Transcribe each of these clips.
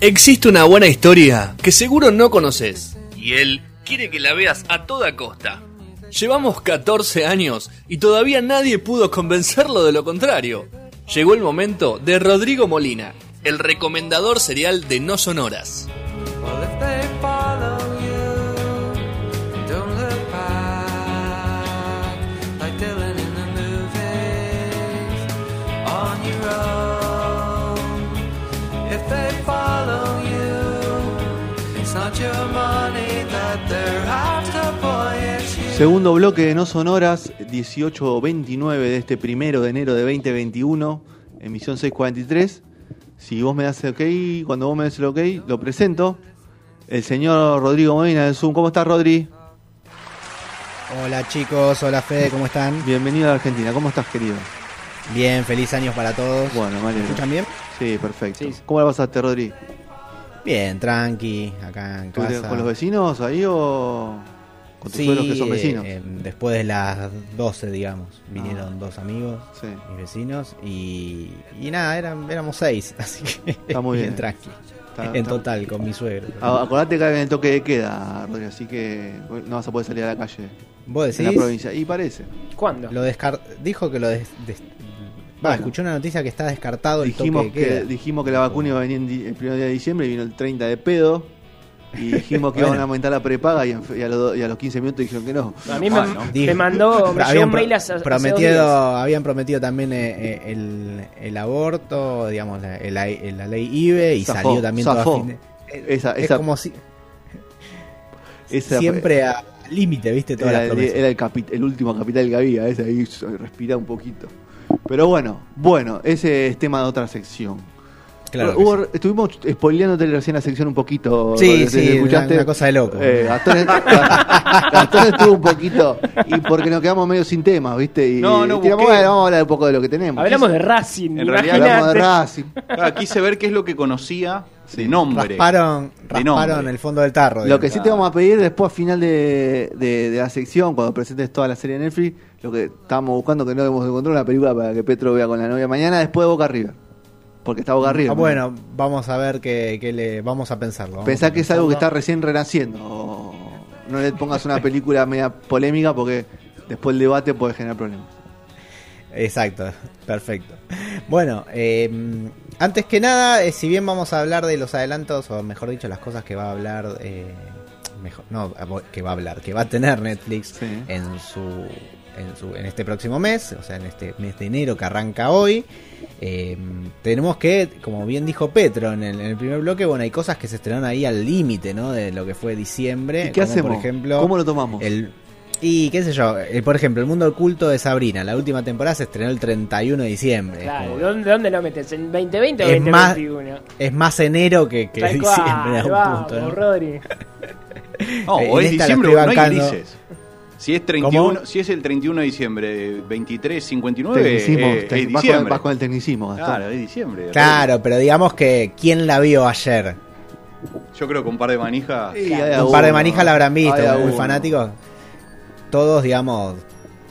Existe una buena historia que seguro no conoces y él quiere que la veas a toda costa. Llevamos 14 años y todavía nadie pudo convencerlo de lo contrario. Llegó el momento de Rodrigo Molina, el recomendador serial de No Sonoras. Segundo bloque de No Sonoras, 18.29 de este primero de enero de 2021, emisión 643. Si vos me das el ok, cuando vos me das el ok, lo presento. El señor Rodrigo Molina del Zoom. ¿Cómo estás, Rodri? Hola chicos, hola Fede, ¿cómo están? Bienvenido a Argentina. ¿Cómo estás, querido? Bien, feliz años para todos. Bueno, me ¿Me escuchan bien? Sí, perfecto. Sí. ¿Cómo la pasaste, Rodri? Bien, tranqui, acá en ¿Estuviste casa. ¿Con los vecinos ahí o con tus Sí, suegros que son vecinos? eh, después de las 12, digamos, vinieron Ah. dos amigos, Sí. mis vecinos, y, y nada, eran, éramos seis, así que Está muy bien. tranqui. Está- en está- total, con mi suegro. Ah, Acordate que hay el toque de queda, Rodri, así que no vas a poder salir a la calle ¿Vos en la decís? provincia. Y parece. ¿Cuándo? Lo dijo que lo des... des- Va, Bueno. escuché una noticia que está descartado el dijimos toque que, de queda. dijimos que la vacuna iba a venir en el primer día de diciembre y vino el 30 de pedo. Y dijimos que iban Bueno. a aumentar la prepaga y, a los, y a los 15 minutos dijeron que no. A mí me, Bueno. me mandó, me llegó habían un pro- mail hace, hace dos prometido, días. habían prometido también eh, eh, el, el aborto, digamos, la, el- la ley IBE y Zafó, salió también zafó. fin de- Esa, es esa, como si esa siempre a límite, ¿viste? Todas era, las era el, capi- el último capital que había, ese ahí respira un poquito. Pero bueno, bueno, ese es tema de otra sección. Claro Hugo, estuvimos spoileándote recién la sección un poquito. Sí, Rodri, sí, ¿te una- una cosa de loco. Eh, Gastón, Gastón estuvo un poquito. Y porque nos quedamos medio sin temas, ¿viste? Y No, no, tiramos, busqué- bueno, vamos a hablar un poco de lo que tenemos. Hablamos de Racing, En realidad Hablamos de. Racing. Quise ver qué es lo que conocía de nombre. Rasparon, De rasparon nombre. el fondo del tarro. Lo que sí te vamos a pedir después, al final de, de- de la sección, cuando presentes toda la serie de Netflix, lo que estábamos buscando, que no hemos encontrado una película para que Petro vea con la novia mañana, después de Boca Arriba. Porque está Boca Arriba. Ah, bueno, vamos a ver qué, qué le vamos a pensarlo. Pensá que es algo que está recién renaciendo. No le pongas una película media polémica porque después el debate puede generar problemas. Exacto, perfecto. Bueno, eh, antes que nada, eh, si bien vamos a hablar de los adelantos, o mejor dicho, las cosas que va a hablar, eh, mejor, no, que va a hablar, que va a tener Netflix Sí. en su, en su, en este próximo mes, o sea, en este mes de enero que arranca hoy. eh, tenemos que, como bien dijo Petro en el, en el primer bloque, bueno, hay cosas que se estrenaron ahí al límite, ¿no? De lo que fue diciembre. ¿Y qué como hacemos? Por ejemplo, ¿Cómo lo tomamos? el, y qué sé yo, eh, por ejemplo, el mundo oculto de Sabrina, la última temporada se estrenó el 31 de diciembre. Claro, como- ¿dónde, ¿dónde lo metes? ¿En 2020 o Es más- 2021? es más enero que, diciembre punto. ¿no? Rodri. No, es diciembre no hay grises. Si es 31, ¿Cómo? si es el 31 de diciembre, 23, 59, Tecnicismo, eh, te- es vas, con, diciembre. vas con el tecnicismo. Gastón. Claro, es diciembre. Claro, pero digamos que ¿quién la vio ayer? Yo creo que un par de manijas. Sí, Un par de manijas la habrán visto, muy fanáticos. Todos, digamos,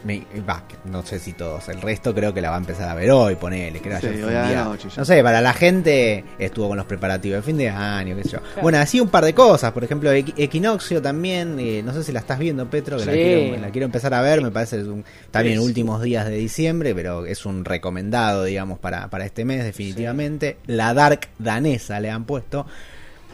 me- va, no sé si todos, el resto creo que la va a empezar a ver hoy, ponele, creo Sí, ayer fue hoy un a la día- noche ya. No sé, para la gente estuvo con los preparativos de fin de año, qué sé yo. Bueno, así un par de cosas, por ejemplo, Equi- Equinoccio también, eh, no sé si la estás viendo, Petro, que la, Sí. quiero, la quiero empezar a ver, me parece que es un, también Sí. últimos días de diciembre, pero es un recomendado, digamos, para, para este mes, definitivamente. La Dark danesa le han puesto.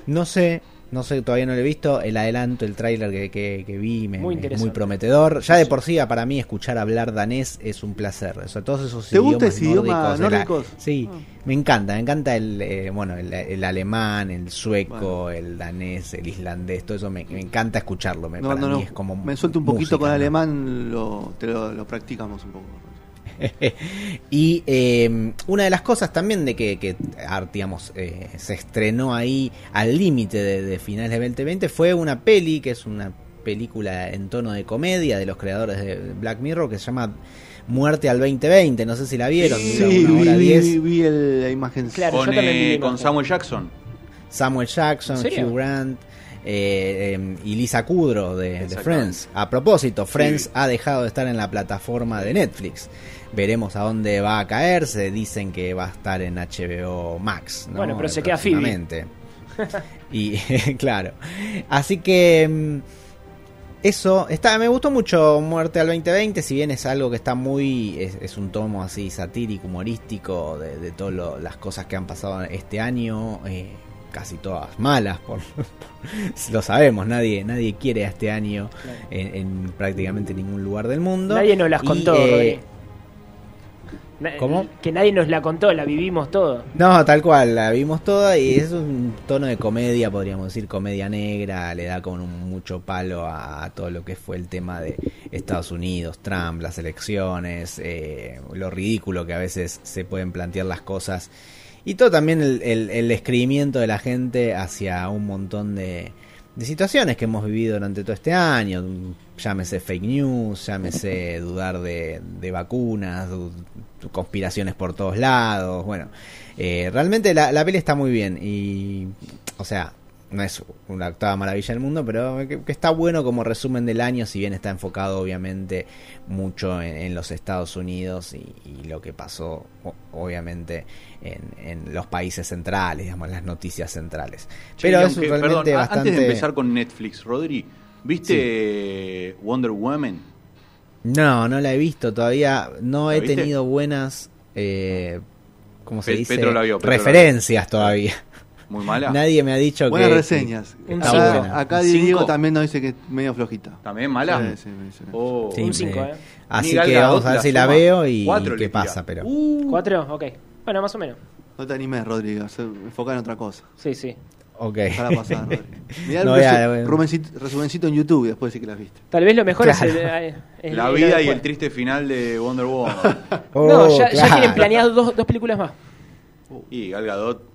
No sé, no sé, todavía no lo he visto. El adelanto, el tráiler que, que, que vi, me, Muy me- interesante. muy prometedor. Ya de por sí, para mí, escuchar hablar danés es un placer. O sea, todos esos ¿Te gusta idiomas ese idioma nórdicos, el- nórdicos? Sí, me encanta, me encanta el, eh, bueno, el, el alemán, el sueco, Bueno. el danés, el islandés, todo eso me, me encanta escucharlo. Me, No, para no, mí no. es como Me suelto un poquito música, con ¿no? alemán, lo, te lo, lo practicamos un poco. y eh, una de las cosas también de que, que ah, digamos, eh, se estrenó ahí al límite de, de finales de 2020 fue una peli, que es una película en tono de comedia de los creadores de Black Mirror, que se llama Muerte al 2020. No sé si la vieron. Sí, una vi, hora vi, diez. vi- vi el- la imagen. Claro. Con, yo también vi eh, con. Samuel Jackson. Samuel Jackson. Hugh Grant eh, eh, y Lisa Kudrow de. Friends. A propósito, Friends Sí. ha dejado de estar en la plataforma de Netflix. Veremos a dónde va a caer. Se dicen que va a estar en HBO Max. ¿no? Bueno, pero se queda Phoebe. Y claro. Así que mm, eso está me gustó mucho Muerte al 2020, si bien es algo que está muy es, es un tomo así satírico, humorístico de, de todas las cosas que han pasado este año, eh, casi todas malas, por, lo sabemos, nadie nadie quiere a este año en, en prácticamente ningún lugar del mundo. Nadie nos las Y, contó, eh, Rodri. Na- ¿Cómo? Que nadie nos la contó, la vivimos todo. No, tal cual, la vimos toda y es un tono de comedia, podríamos decir, comedia negra, le da con un mucho palo a, a todo lo que fue el tema de Estados Unidos, Trump, las elecciones, eh, lo ridículo que a veces se pueden plantear las cosas y todo también el, el, el escribimiento de la gente hacia un montón de, de situaciones que hemos vivido durante todo este año, llámese fake news, llámese dudar de, de vacunas, du- conspiraciones por todos lados, bueno, eh, realmente la, la peli está muy bien y, o sea, no es una octava maravilla del mundo, pero que, que está bueno como resumen del año, si bien está enfocado obviamente mucho en, en los Estados Unidos y, y lo que pasó obviamente en, en los países centrales, digamos, las noticias centrales. Pero es realmente perdón, bastante... Antes de empezar con Netflix, Rodri, ¿viste Wonder Woman? No, no la he visto todavía. No ¿La he tenido buenas, eh, ¿cómo se Pe- dice? Petro la vio, Petro la vio. Referencias todavía. Muy mala. Nadie me ha dicho Buenas que... reseñas. Un está. Acá, buena. acá Diego también nos dice que es medio flojita. ¿También mala? Sí, sí, me dice. Oh. Sí, Un sí. cinco, ¿eh? Así que vamos a ver si la veo y Cuatro qué pasa, pero... Uh, ¿Cuatro? Ok. Bueno, más o menos. No te animes, Rodrigo. Enfoca en otra cosa. Sí, sí. Ok. Pasar. Mirá No, el resumencito, en YouTube y después sí que las viste. Tal vez lo mejor Claro. es, el, es la vida y el triste final de Wonder Woman. Oh, No, ya, ya claro. tienen planeado dos, dos películas más. y Gal Gadot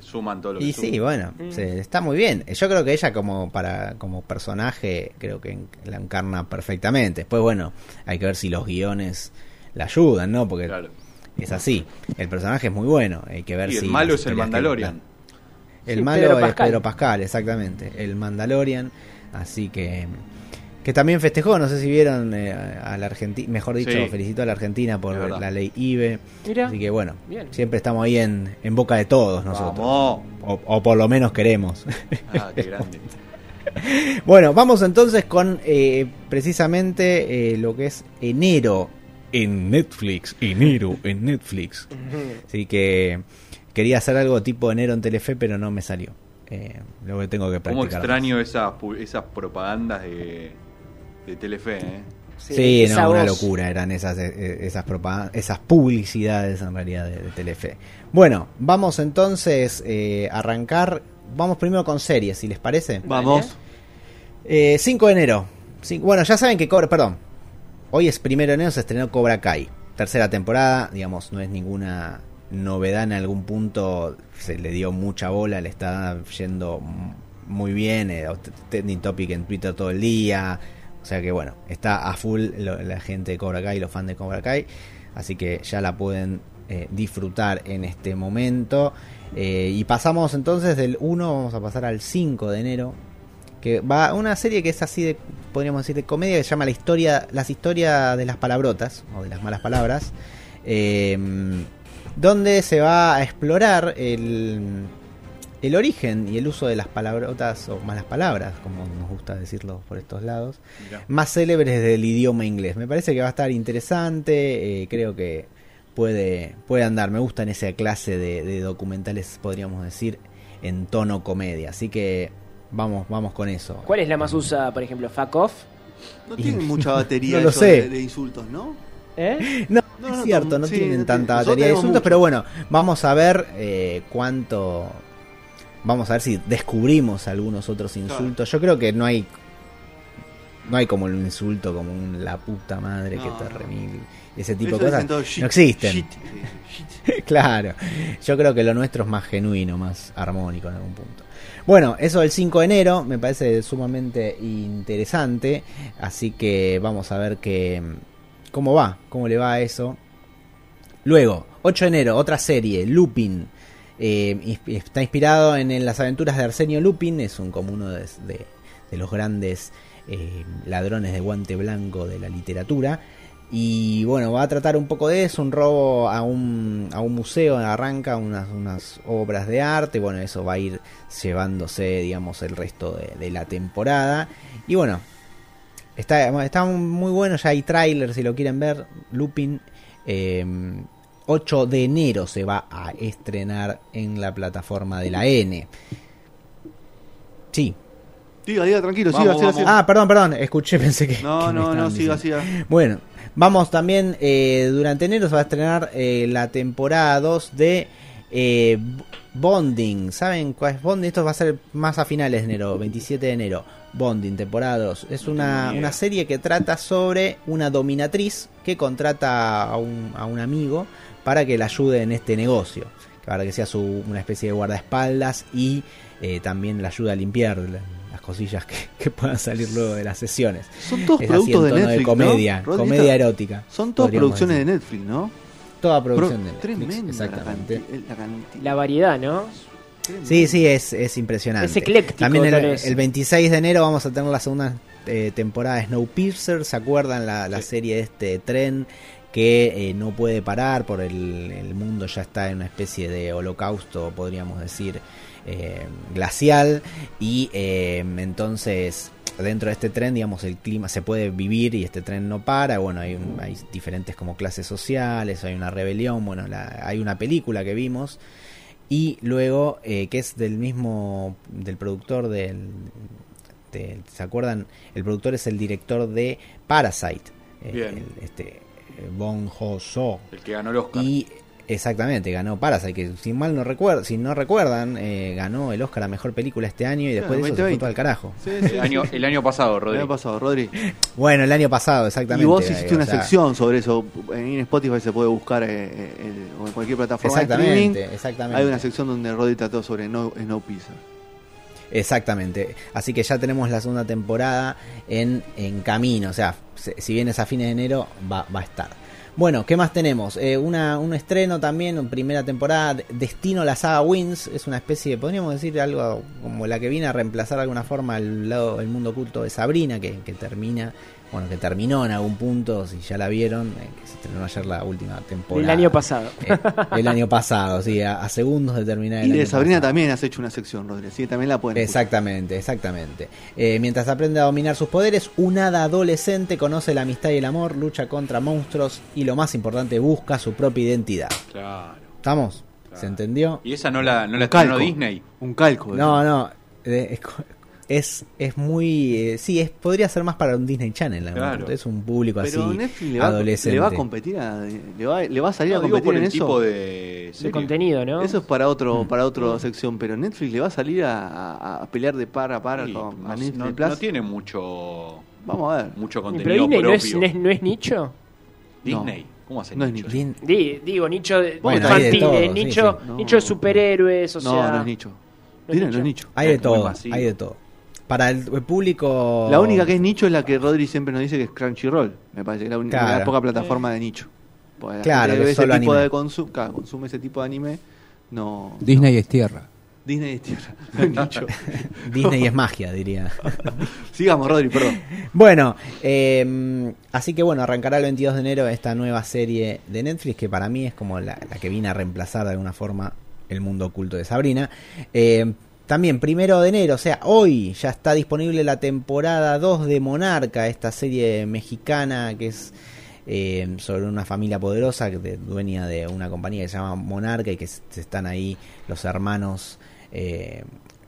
suman todo lo que Y sí, bueno, Mm. se- está muy bien. Yo creo que ella como para como personaje creo que la encarna perfectamente. Después, bueno, hay que ver si los guiones la ayudan, ¿no? Porque Claro. es así. El personaje es muy bueno. Hay que ver Y si el malo es el Mandalorian. El Sí, malo Pedro es Pascal. Pedro Pascal, exactamente. El Mandalorian. Así que. Que también festejó, no sé si vieron eh, a la Argentina, mejor dicho, Sí. felicitó a la Argentina por la ley IBE. Mira. Así que bueno, Bien. siempre estamos ahí en, en boca de todos nosotros. Vamos. O, o por lo menos queremos. Ah, qué grande. bueno, vamos entonces con eh, precisamente eh, lo que es enero en Netflix. Enero en Netflix. Así que quería hacer algo tipo enero en Telefe, pero no me salió. Eh, lo que tengo que Cómo practicar. extraño esas, pu- esas propagandas de, de Telefe, ¿eh? Sí, no, una voz. locura eran esas eh, esas propag- esas publicidades en realidad de, de Telefe. Bueno, vamos entonces eh, a arrancar. Vamos primero con series, si les parece. Vamos. Eh, 5 de enero. Cin- bueno, ya saben que Cobra, perdón. Hoy es primero de enero, se estrenó Cobra Kai. Tercera temporada, digamos, no es ninguna novedad en algún punto. Se le dio mucha bola, le está yendo muy bien. eh, trending topic en Twitter todo el día. O sea que bueno, está a full la gente de Cobra Kai, los fans de Cobra Kai. Así que ya la pueden eh, disfrutar en este momento. Eh, y pasamos entonces del 1, vamos a pasar al 5 de enero que va una serie que es así de podríamos decir de comedia que se llama la historia las historias de las palabrotas o de las malas palabras eh, donde se va a explorar el el origen y el uso de las palabrotas o malas palabras como nos gusta decirlo por estos lados Mirá. más célebres del idioma inglés me parece que va a estar interesante eh, creo que puede puede andar me gustan esa clase de, de documentales podríamos decir en tono comedia así que vamos vamos con eso ¿Cuál es la más usada, por ejemplo? ¿Fuck off? No tienen mucha batería No lo eso sé. De, de insultos, ¿no? ¿Eh? No, No, es no, cierto, no sí, tienen no tanta batería de insultos, mucho. pero bueno, vamos a ver eh, cuánto. Vamos a ver si descubrimos algunos otros insultos. Yo creo que no hay. No hay como un insulto como un la puta madre que te remil. Ese tipo de cosas todo no existen. shit, eh, shit. claro. Yo creo que lo nuestro es más genuino, más armónico en algún punto. Bueno, eso del 5 de enero me parece sumamente interesante. Así que vamos a ver que, cómo va, cómo le va a eso. Luego, 8 de enero, otra serie, Lupin. Eh, está inspirado en, las aventuras de Arsenio Lupin. Es un como uno de, de- los grandes eh, ladrones de guante blanco de la literatura. Y bueno, va a tratar un poco de eso, un robo a un, a un museo, arranca unas, unas obras de arte, bueno, eso va a ir llevándose, digamos, el resto de, la temporada. Y bueno, está, está muy bueno, ya hay tráiler si lo quieren ver, Lupin. eh, 8 de enero se va a estrenar en la plataforma de la N. Sí. Diga, diga, tranquilo, Vamos, siga, vamos. siga. Ah, perdón, perdón, escuché, pensé que... No, que no, no, siga, siga. Bueno, vamos también, eh, durante enero se va a estrenar eh, la temporada 2 de eh, Bonding. ¿Saben cuál es Bonding? Esto va a ser más a finales de enero, 27 de enero. Bonding, temporada 2. Es una, una serie que trata sobre una dominatriz que contrata a un, a un amigo para que le ayude en este negocio. Para que sea su, una especie de guardaespaldas y eh, también le ayude a limpiar la- las cosillas que, que puedan salir luego de las sesiones. Son todos Es productos de Netflix, comedia, ¿no? Rodri, comedia esta- erótica. Son todas producciones decir. de Netflix, ¿no? Toda producción Pro- de Netflix, Tremenda exactamente. La, variedad, ¿no? Sí, sí, es, es impresionante. Es ecléctico, También el, el 26 de enero vamos a tener la segunda eh, temporada de Snowpiercer. ¿Se acuerdan la, la serie de este tren que eh, no puede parar por el, el mundo ya está en una especie de holocausto, podríamos decir, eh, glacial y eh, entonces dentro de este tren, digamos, el clima se puede vivir y este tren no para. Bueno, hay, un- hay diferentes como clases sociales, hay una rebelión. Bueno, la- hay una película que vimos y luego eh, que es del mismo del productor del, ¿se acuerdan? El productor es el director de Parasite, Bien. el- este Bong Joon-ho El que ganó el Oscar. y exactamente ganó Parasite que si mal no recuerdo, si no recuerdan, eh, ganó el Oscar a mejor película este año y después de eso se fue 2020. todo al carajo. Sí, sí, El año, el año pasado, El Rodri. año pasado, Rodri. Bueno, el año pasado, exactamente. Y vos eh, hiciste o una sea, sección sobre eso. En Spotify se puede buscar eh, eh, el- o en cualquier plataforma de streaming. Exactamente, exactamente. Hay una sección donde Rodri trató sobre No, Snowpiercer. Exactamente. Así que ya tenemos la segunda temporada en, en camino. O sea, se- si vienes a fines de enero, va, va a estar. Bueno, ¿qué más tenemos? Eh, un estreno también, primera temporada, de- Destino la saga Wins. Es una especie, de, podríamos decir, algo como la que viene a reemplazar de alguna forma el, lado, el mundo oculto de Sabrina, que, que termina, bueno, que terminó en algún punto, si ya la vieron, eh, que se estrenó ayer la última temporada. El año pasado. Eh, el año pasado, sí, a, a segundos de terminar el Y de año Sabrina pasado. también has hecho una sección, Rodri. Así que también la pueden escuchar. Exactamente, exactamente. Eh, mientras aprende a dominar sus poderes, un hada adolescente conoce la amistad y el amor, lucha contra monstruos y lo más importante, busca su propia identidad. Claro. ¿Estamos? ¿Se entendió? ¿Y esa no la, no la estrenó calco. Disney? Un calco. No, no. eh, Es, es, muy. eh, sí, es, podría ser más para un Disney Channel. Claro. Es un público Pero así. Netflix le va, adolescente. le va a competir a, le, va, le va a salir No, a competir por en el eso. tipo de contenido, ¿no? Eso es para Mm. otro, para otra sección, pero Netflix le va a salir a, a- a pelear de par a par Sí, con no, a Netflix no- Plus. no tiene mucho Vamos a ver. mucho contenido Pero Disney no es, propio. no es- no es nicho. Disney. ¿Cómo hace No es nicho? Di- digo, nicho de, Bueno, de infantil, todo, eh, sí, nicho, sí. No. nicho de superhéroes, o no, sea. no es nicho. ¿no es Disney nicho? no es nicho. Hay de todo, hay de todo. Para el, público. La única que es nicho es la que Rodri siempre nos dice que es Crunchyroll. Me parece que es la única Claro. la poca plataforma de nicho. Porque Claro, gente que ese solo tipo anime. de consum claro, consume ese tipo de anime. No. Disney es tierra. Disney es tierra. no es nicho. Disney es magia, diría. Sigamos, Rodri, perdón. Bueno, eh, así que bueno, arrancará el 22 de enero esta nueva serie de Netflix que para mí es como la, la que viene a reemplazar de alguna forma el mundo oculto de Sabrina. Eh, también primero de enero, o sea, hoy ya está disponible la temporada 2 de Monarca, esta serie mexicana que es eh, sobre una familia poderosa de- dueña de una compañía que se llama Monarca y que s- están ahí los hermanos eh,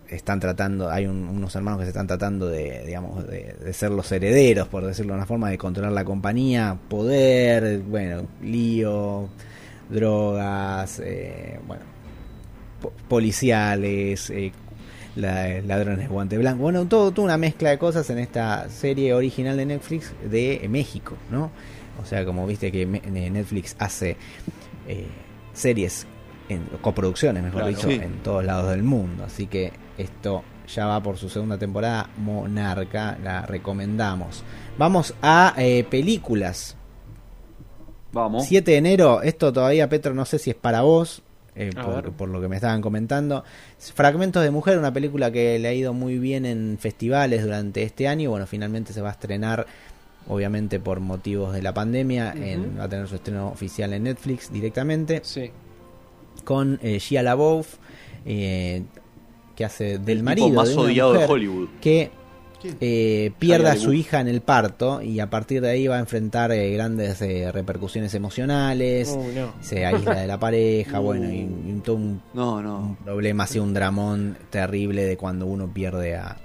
están tratando, hay un- unos hermanos que se están tratando de, digamos, de, ser los herederos, por decirlo de una forma, de controlar la compañía, poder, bueno, lío, drogas, eh, bueno, po- policiales, eh, la- ladrones de guante blanco, bueno, todo, toda una mezcla de cosas en esta serie original de Netflix de México, ¿no? O sea, como viste que eh, Netflix hace eh, series, en, coproducciones, mejor Claro. dicho, Sí. en todos lados del mundo. Así que esto ya va por su segunda temporada, Monarca, la recomendamos. Vamos a eh, películas. Vamos. 7 de enero, esto todavía, Petro, no sé si es para vos, eh, A por, lo que me estaban comentando. Fragmentos de Mujer, una película que le ha ido muy bien en festivales durante este año. Bueno, finalmente se va a estrenar obviamente por motivos de la pandemia, en- va a tener su estreno oficial en Netflix directamente, Sí. con eh, Shia LaBeouf, eh, que hace del El marido tipo más de odiado de Hollywood. que eh, pierde a su hija en el parto y a partir de ahí va a enfrentar eh, grandes eh, repercusiones emocionales, no. se aísla de la pareja, bueno, y, y todo un, No, un no. problema, así un dramón terrible de cuando uno pierde a,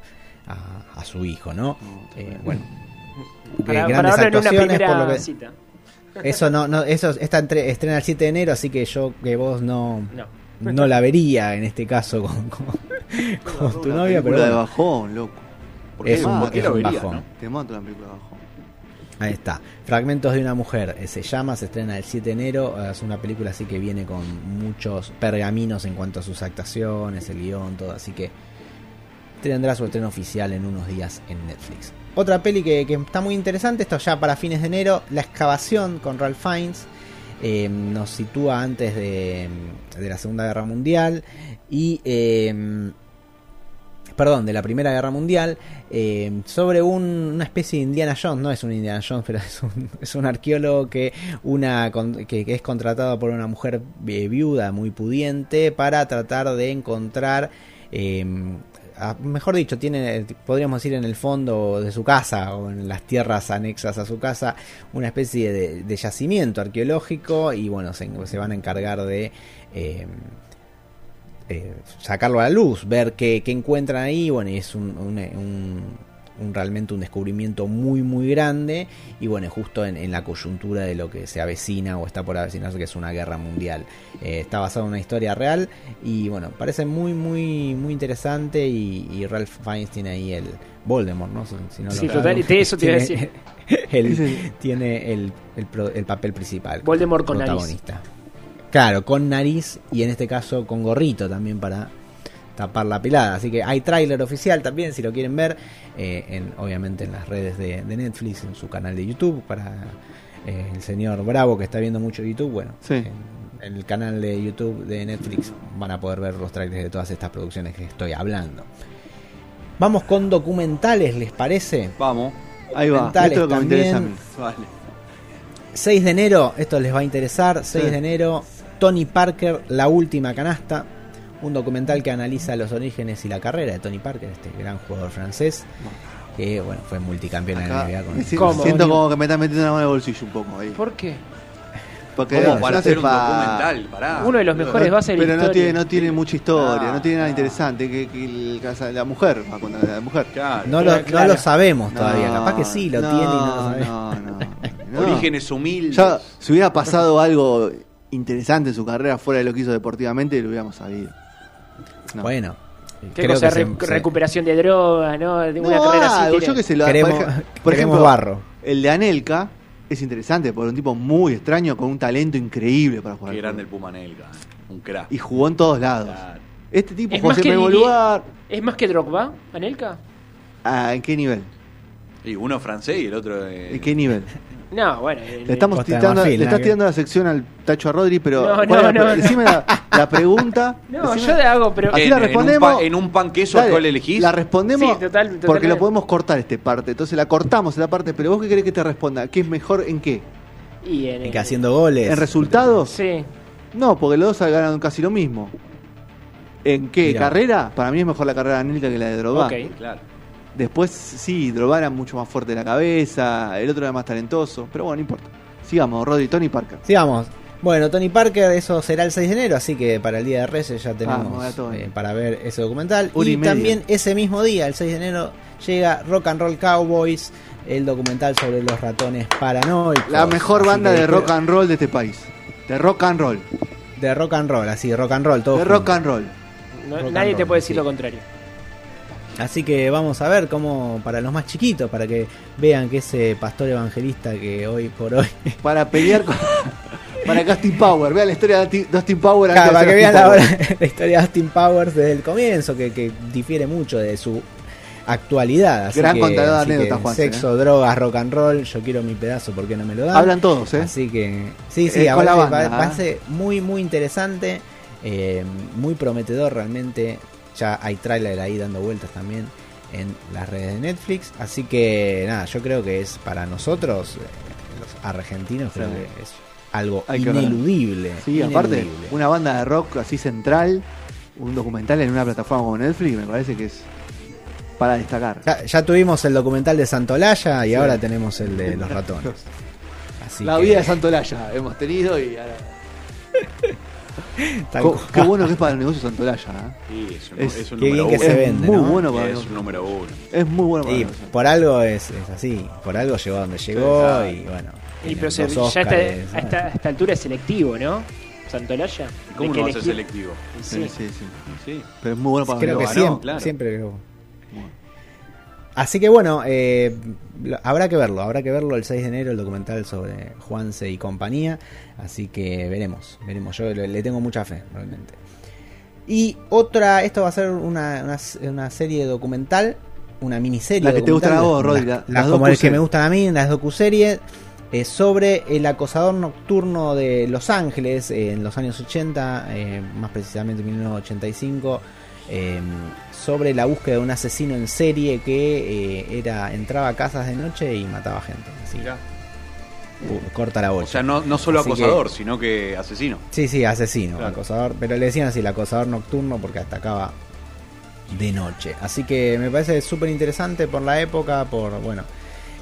a, a su hijo, ¿no? Eh, bueno, Para, grandes para ahora en una actuaciones, por lo que- cita. eso no, no, eso esta entre- estrena el 7 de enero, así que yo que vos no, No. no la vería en este caso con, con, con tu novia, pero película de bueno, bajón, loco. ¿Por qué, Es un- es un bajón. no? Te mato la película bajón. ahí está. Fragmentos de una mujer, eh, se llama, se estrena el 7 de enero, eh, es una película así que viene con muchos pergaminos en cuanto a sus actuaciones, el guion, todo, así que tendrá su estreno oficial en unos días en Netflix. Otra peli que, que está muy interesante, esto ya para fines de enero, La excavación con Ralph Fiennes. eh, nos sitúa antes de, de la Segunda Guerra Mundial y eh, perdón, de la Primera Guerra Mundial, eh, sobre un- una especie de Indiana Jones, no es un Indiana Jones, pero es un, es un arqueólogo que, una, que, que es contratado por una mujer eh, viuda muy pudiente para tratar de encontrar... eh, mejor dicho, tiene, podríamos decir en el fondo de su casa o en las tierras anexas a su casa, una especie de, yacimiento arqueológico y bueno, se, se van a encargar de eh, eh, sacarlo a la luz, ver qué, qué encuentran ahí, bueno, y es un, un- un- un- realmente un descubrimiento muy muy grande y bueno, justo en, en la coyuntura de lo que se avecina o está por avecinarse que es una guerra mundial. Eh, está basado en una historia real y bueno, parece muy muy muy interesante y, y Ralph Fiennes tiene ahí el Voldemort, ¿no? Si, si no lo Sí, total, de eso te iba a tiene el- tiene el, el el papel principal. Voldemort con protagonista. Claro, con nariz y en este caso con gorrito también para tapar la pelada. Así que hay tráiler oficial también, si lo quieren ver, eh, en, obviamente en las redes de, de Netflix, en su canal de YouTube, para eh, el señor Bravo que está viendo mucho YouTube, bueno, Sí. en el canal de YouTube de Netflix van a poder ver los trailers de todas estas producciones que estoy hablando. Vamos con documentales, ¿les parece? Vamos. Ahí va. Esto es lo que me interesa a mí. también. Vale. 6 de enero, esto les va a interesar, 6 Sí. de enero, Tony Parker, La Última Canasta, un documental que analiza los orígenes y la carrera de Tony Parker, este gran jugador francés, que bueno, fue multicampeón en la NBA con siento como que me están metiendo la mano en el bolsillo un poco ahí. ¿Por qué? Porque ¿Cómo para hace hacer un documental? Pará. Uno de los mejores bases de la Pero no tiene, no tiene mucha historia, Ah, no tiene nada ah. interesante. Que, que el casa- la mujer va a contar la mujer. Claro. No lo, Claro. no lo sabemos todavía, No, capaz que sí, lo tiene y no lo sabemos. No, no, no. Orígenes humildes. Ya, si hubiera pasado algo interesante en su carrera fuera de lo que hizo deportivamente, lo hubiéramos sabido. No. ¿Qué Bueno, creo cosa? que se- Re- se- recuperación de drogas, ¿no? De una No, carrera así. algo, yo que sé, lo- Queremos- por, ejemplo, barro. el de Anelka es interesante porque un tipo muy extraño con un talento increíble para jugar. Qué grande el. Puma Nelga. Un crack. Y jugó en todos lados. Claro. Este tipo Es Didier- lugar. ¿Es más que Drogba, Anelka? Ah, ¿En qué nivel? Y uno francés y el otro. eh, ¿En qué nivel? No, bueno. Le estamos tirando, Marfil, le estás tirando la sección al Tacho a Rodri, pero No, ¿cuál no, es la- no, no. decime la, la pregunta. No, decime- yo le hago, pero. Así en, la en un respondemos. En un, pan queso, Dale, ¿cuál elegís? La respondemos Sí, total- porque lo podemos cortar este parte. Entonces la cortamos esta parte, pero vos qué querés que te responda? ¿Qué es mejor en qué? Y en, que haciendo goles. ¿En resultados? Sí. No, porque los dos ganan casi lo mismo. ¿En qué? Mirá. ¿Carrera? Para mí es mejor la carrera de Anelka que la de Drogba. Ok. Claro. Después, sí, Drogba era mucho más fuerte de la cabeza, el otro era más talentoso, pero bueno, no importa. Sigamos, Rodri, Tony Parker. Sigamos. Bueno, Tony Parker, eso será el 6 de enero, así que para el Día de Reyes ya tenemos eh, para ver ese documental. Una y también ese mismo día, el 6 de enero, llega Rock and Roll Cowboys, el documental sobre los ratones paranoicos. La mejor banda de rock and roll de este país. De rock and roll. De rock and roll, así, rock and roll, todo De junto. rock and roll. No- Rock and nadie te puede decir sí. lo contrario. Así que vamos a ver cómo, para los más chiquitos, para que vean que ese pastor evangelista que hoy por hoy Para pelear con. para que Austin Power. Vean la historia de Austin- Power Claro, para que vean la, historia de Austin Powers desde el comienzo, que, que difiere mucho de su actualidad. Así Gran que- contador de anécdotas, Juanse, Sexo, drogas, rock and roll, yo quiero mi pedazo, ¿por qué no me lo dan? Hablan todos, ¿eh? Así que, sí, sí, Eh, con la parece, banda, pa- ¿eh? parece muy, muy interesante, eh, muy prometedor realmente. Ya hay tráiler ahí dando vueltas también. en las redes de Netflix. Así que nada, yo creo que es para nosotros, eh, los argentinos, creo Sí. que es algo Hay que ineludible. Sí, aparte, una banda de rock así central, un documental en una plataforma como Netflix, me parece que es para destacar. Ya, ya tuvimos el documental de Santolaya y Sí. ahora tenemos el de los ratones. Así la que- vida de Santolaya hemos tenido y ahora... Qué bueno que es para el negocio Santolaya. ¿eh? Sí, es un, Es- es un qué bien número que uno. se es vende, muy ¿no? bueno para el Es negocio. un número uno. Es muy bueno para Y el negocio. por algo es, es así, por algo llegó a donde llegó y bueno. Y pero se- ya está- a, esta, a esta altura es selectivo, ¿no? Santolaya. ¿Cómo ¿De qué no va a ser selectivo? Sí, Sí. sí, sí. Sí. Pero es muy bueno para Creo el que siempre, claro. siempre Bueno. Así que bueno, eh, habrá que verlo, habrá que verlo el 6 de enero, el documental sobre Juanse y compañía. Así que veremos, veremos. Yo le, tengo mucha fe, realmente. Y otra, esto va a ser una, una, una serie documental, una miniserie. La que te gustan a vos, Rodri, la- las las como el que me gustan a mí, las docuseries. eh, sobre el acosador nocturno de Los Ángeles eh, en los años 80, eh, más precisamente 1985, eh, sobre la búsqueda de un asesino en serie que eh, era entraba a casas de noche y mataba gente. Así, Mirá. corta la O bocha. sea, no, no solo Así que- acosador, sino que asesino. Sí, sí, asesino, Claro. acosador. Pero le decían así, el acosador nocturno porque atacaba de noche. Así que me parece súper interesante por la época, por, bueno,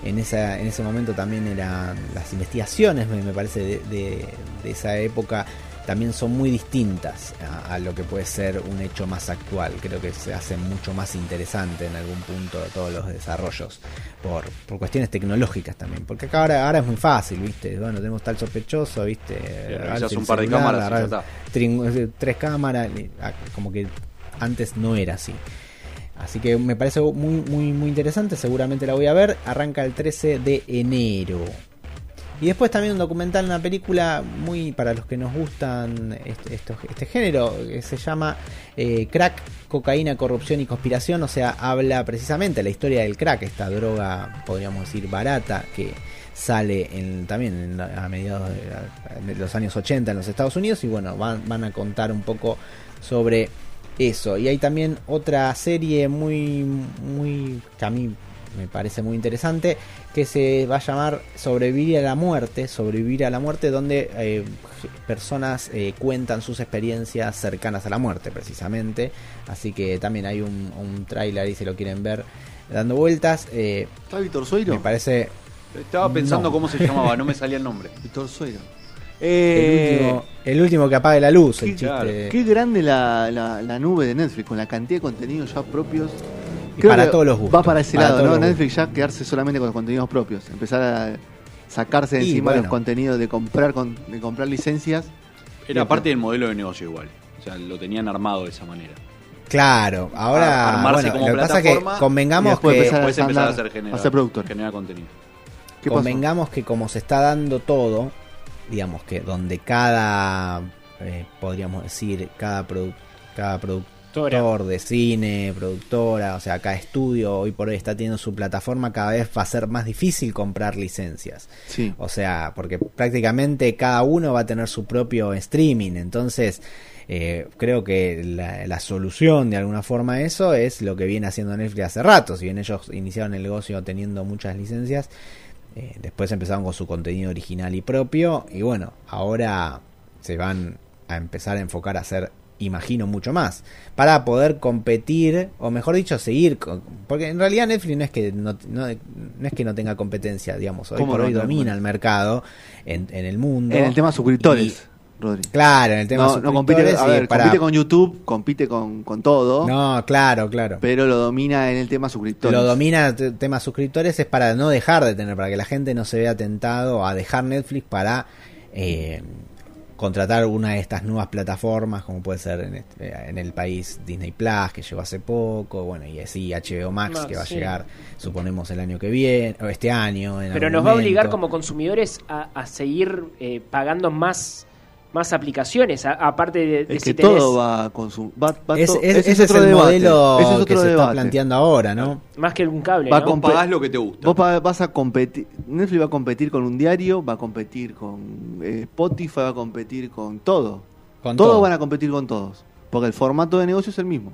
en, esa, en ese momento también eran las investigaciones, me, me parece, de, de- de esa época también son muy distintas a, a lo que puede ser un hecho más actual. Creo que se hace mucho más interesante en algún punto de todos los desarrollos por, por cuestiones tecnológicas también. Porque acá ahora, ahora es muy fácil, ¿viste? Bueno, tenemos tal sospechoso, ¿viste? el un par de cámaras y ya trin- eh, tres cámaras, ah, como que antes no era así. Así que me parece muy, muy, muy interesante, seguramente la voy a ver. Arranca el 13 de enero. Y después también un documental, una película muy para los que nos gustan este, este género, que se llama eh, Crack, Cocaína, Corrupción y Conspiración. O sea, habla precisamente la historia del crack, esta droga, podríamos decir, barata, que sale en- también a mediados de, de los años 80 en los Estados Unidos. Y bueno, van, van a contar un poco sobre eso. Y hay también otra serie muy, muy, que a mí me parece muy interesante, que se va a llamar Sobrevivir a la muerte, sobrevivir a la muerte, donde eh, personas eh, cuentan sus experiencias cercanas a la muerte, precisamente. Así que también hay un, un tráiler ahí si lo quieren ver dando vueltas. Eh, ¿Está Víctor Sueiro? me parece Estaba pensando No. cómo se llamaba, no me salía el nombre. Víctor Sueiro. el, Eh, último, el último que apague la luz, el qué- chiste. claro, Qué grande la, la, la nube de Netflix, con la cantidad de contenidos ya propios. Y Creo para todos los gustos. Va para ese para lado, ¿no? Netflix ya quedarse solamente con los contenidos propios. Empezar a sacarse de Y encima bueno. los contenidos de comprar con, de comprar licencias. Era parte del modelo de negocio igual. O sea, lo tenían armado de esa manera. Claro, ahora Armarse bueno, como lo que pasa es que convengamos después que empezar Después empezar a andar- hacer generar, a ser productor. generar contenido. ¿Qué pasó? convengamos que como se está dando todo, digamos que donde cada, eh, podríamos decir, cada, produ- cada productor de cine, productora, o sea, cada estudio hoy por hoy está teniendo su plataforma, cada vez va a ser más difícil comprar licencias. Sí. O sea, porque prácticamente cada uno va a tener su propio streaming. Entonces, eh, creo que la, la solución de alguna forma a eso es lo que viene haciendo Netflix hace rato. Si bien ellos iniciaron el negocio teniendo muchas licencias, eh, después empezaron con su contenido original y propio. Y bueno, ahora se van a empezar a enfocar a hacer imagino mucho más para poder competir o mejor dicho seguir con- porque en realidad Netflix no es que no, no- no es que no tenga competencia digamos hoy ¿Cómo por no hoy domina el mercado en, en el mundo. En el tema suscriptores, Y- Rodri. claro en el tema No, no compite, suscriptores a y ver, para- compite con YouTube, compite con, con todo, no claro claro. Pero lo domina en el tema suscriptores. lo domina t- tema suscriptores es para no dejar de tener, para que la gente no se vea tentado a dejar Netflix para eh, contratar una de estas nuevas plataformas, como puede ser en, este- en el país Disney Plus, que llegó hace poco, bueno, y así HBO Max, Max, que va a llegar, suponemos, el año que viene, o este año. en Pero nos va a obligar como consumidores a, a seguir eh, pagando más, más aplicaciones, a- aparte de, de Es si que tenés- todo va a consumir. Va, va Es- es- ese ese es otro el debate, modelo ese es que otro se está planteando ahora, ¿no? más que un cable, Va ¿no? con- Vos pagás lo que te gusta. Vos vas a competir. Netflix va a competir con un diario, va a competir con eh, Spotify, va a competir con todo. Con todos todo. van a competir con todos. Porque el formato de negocio es el mismo.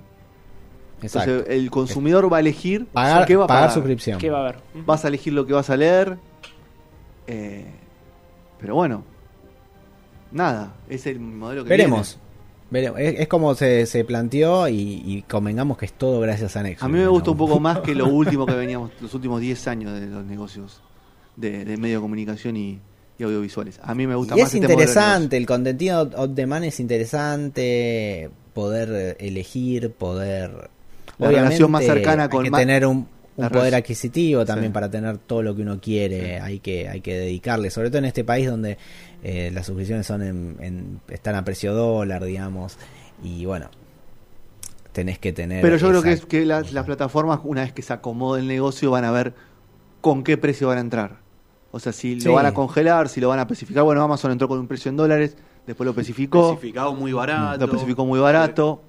Exacto. Entonces el consumidor va a elegir Pagar, qué va a pagar pagar. suscripción. ¿Qué va a haber? Vas a elegir lo que vas a leer. eh, pero bueno, nada, es el modelo que Veremos. Veremos. Es, es como se, se planteó y, y convengamos que es todo gracias a. Netflix. A mí me gusta un poco más que lo último que veníamos, los últimos 10 años de los negocios de, de medio de comunicación y, y audiovisuales. A mí me gusta Y más es este interesante, el contenido on demand es interesante, poder eh, elegir, poder... La relación más cercana hay con que ma- tener un, un la poder adquisitivo también Sí. para tener todo lo que uno quiere, hay que hay que dedicarle, sobre todo en este país donde eh, las suscripciones son en, en- están a precio dólar, digamos, y bueno, tenés que tener... Pero yo creo que, esa- es que las, las plataformas, una vez que se acomode el negocio, van a ver con qué precio van a entrar. O sea, si Sí. lo van a congelar, si lo van a especificar. Bueno, Amazon entró con un precio en dólares, después lo especificó, Especificado muy barato. lo especificó muy barato.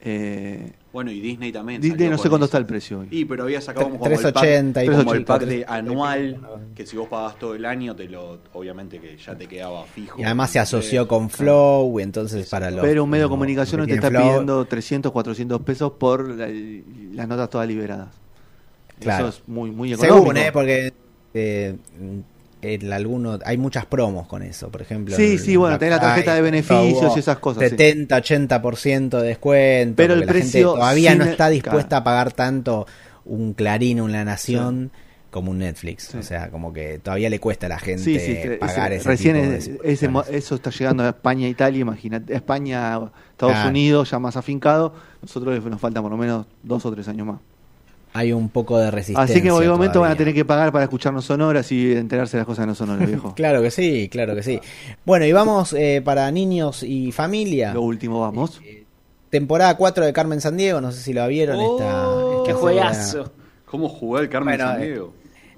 Eh, Bueno, y Disney también. Disney no sé cuánto eso. está el precio hoy. Y pero había sacado como, Tre- el pack, 380 y como el pico, pack de anual, que si vos pagabas todo el año, te lo obviamente que ya te quedaba fijo. Y además se asoció Eh, con Flow, entonces para los... Pero un medio de comunicación no te está Flow, pidiendo 300, 400 pesos por la- las notas todas liberadas. Claro. Eso es muy, muy económico. Según, ¿eh? Porque eh, en alguno, hay muchas promos con eso, por ejemplo. Sí, el sí, bueno, tenés la tarjeta de beneficios y esas cosas, sí. 70, 80% de descuento. Pero el la gente precio todavía no está dispuesta a pagar tanto un Clarín, una Nación. Como un Netflix, Sí. o sea, como que todavía le cuesta a la gente Sí, sí, ese- pagar ese, recién es- ese eso está llegando a España Italia, imagínate, España, Estados Claro. Unidos, ya más afincado. Nosotros nos faltan por lo menos dos o tres años más. Hay un poco de resistencia. Así que en algún momento van a tener que pagar para escucharnos sonoras y enterarse de las cosas que no sonoras, viejo. Claro que sí, claro que sí. Bueno, y vamos eh, para niños y familia. Lo último, vamos. Temporada 4 de Carmen Sandiego, no sé si lo vieron. Oh, esta, ¡Qué esta juegazo! serie- ¿Cómo jugó el Carmen Bueno, Sandiego?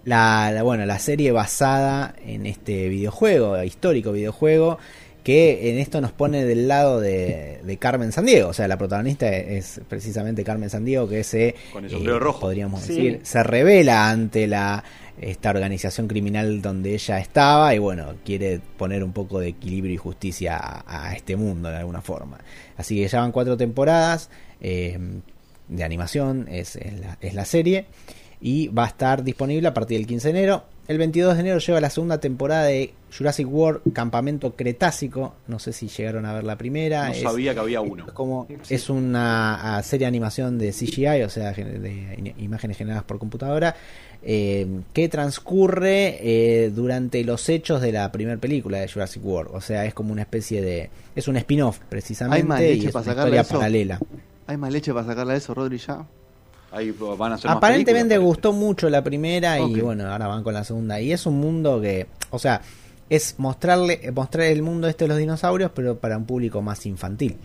La, la- bueno, la serie basada en este videojuego, histórico videojuego, que en esto nos pone del lado de, de Carmen Sandiego. O sea, la protagonista es precisamente Carmen Sandiego, que se, Con el sombrero rojo. podríamos Sí. decir, se revela ante la esta organización criminal donde ella estaba y bueno, quiere poner un poco de equilibrio y justicia a, a este mundo de alguna forma. Así que ya van cuatro temporadas eh, de animación, es, es la, es la serie y va a estar disponible a partir del 15 de enero. El 22 de enero llega la segunda temporada de Jurassic World Campamento Cretácico. No sé si llegaron a ver la primera. No Es- sabía que había uno. es como es una serie de animación de CGI, o sea, de imágenes generadas por computadora, eh, que transcurre eh, durante los hechos de la primera película de Jurassic World. O sea, es como una especie de es un spin-off precisamente ¿Hay más y leche es para una historia eso? paralela. ¿Hay más leche para sacarla de eso, Rodri, ya? Ahí van a hacer más Aparentemente películas, gustó mucho la primera y bueno, ahora van con la segunda. Y es un mundo que, o sea, es mostrarle mostrar el mundo este de los dinosaurios, pero para un público más infantil.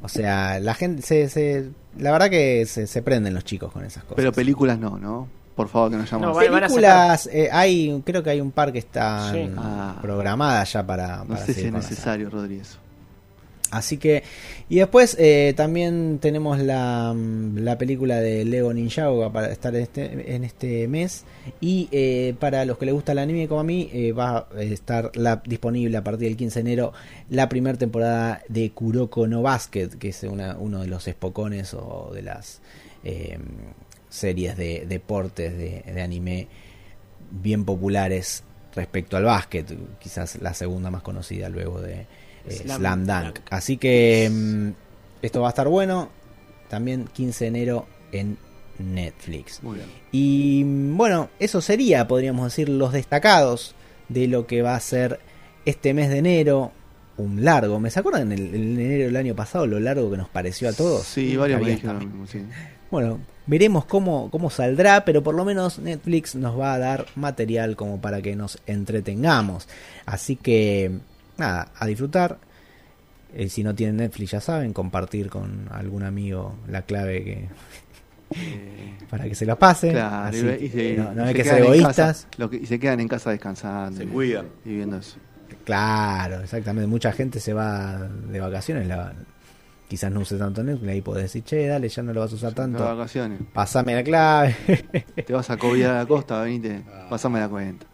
O sea, la gente se, se la verdad que se, se prenden los chicos con esas cosas. Pero películas no, ¿no? Por favor, que nos No, a películas eh, hay creo que hay un par que están Sí. Ah. programadas ya para, no para sé si es necesario, saga. Así que y después eh, también tenemos la, mm, la película de Lego Ninjago para estar en este, en este mes. Y eh, para los que les gusta el anime como a mí eh, va a estar la, disponible a partir del 15 de enero la primera temporada de Kuroko no Basket que es una, uno de los espocones o de las eh, series de deportes de, de anime bien populares respecto al básquet, quizás la segunda más conocida luego de Slam Slam, Dunk. Dunk. Así que mm, esto va a estar bueno, también 15 de enero en Netflix. Muy bien. Y mm, bueno, eso sería, podríamos decir, los destacados de lo que va a ser este mes de enero. Un largo, ¿me se acuerdan en el, en enero del año pasado lo largo que nos pareció a todos? Sí, varios mismo, sí. bueno, veremos cómo, cómo saldrá, pero por lo menos Netflix nos va a dar material como para que nos entretengamos. Así que, nada, a disfrutar. Eh, si no tienen Netflix, ya saben, compartir con algún amigo la clave que para que se la pasen. Claro, Así y, se- no, no y hay se que ser quedan en egoístas. casa, lo que- y se quedan en casa descansando. Se y- cuidan. Y viendo eso. Claro, exactamente. Mucha gente se va de vacaciones, la- quizás no use tanto Netflix, ahí podés decir, che, dale, ya no lo vas a usar De tanto. vacaciones. Pasame la clave. Te vas a cobiar a la costa, venite, pasame la cuenta.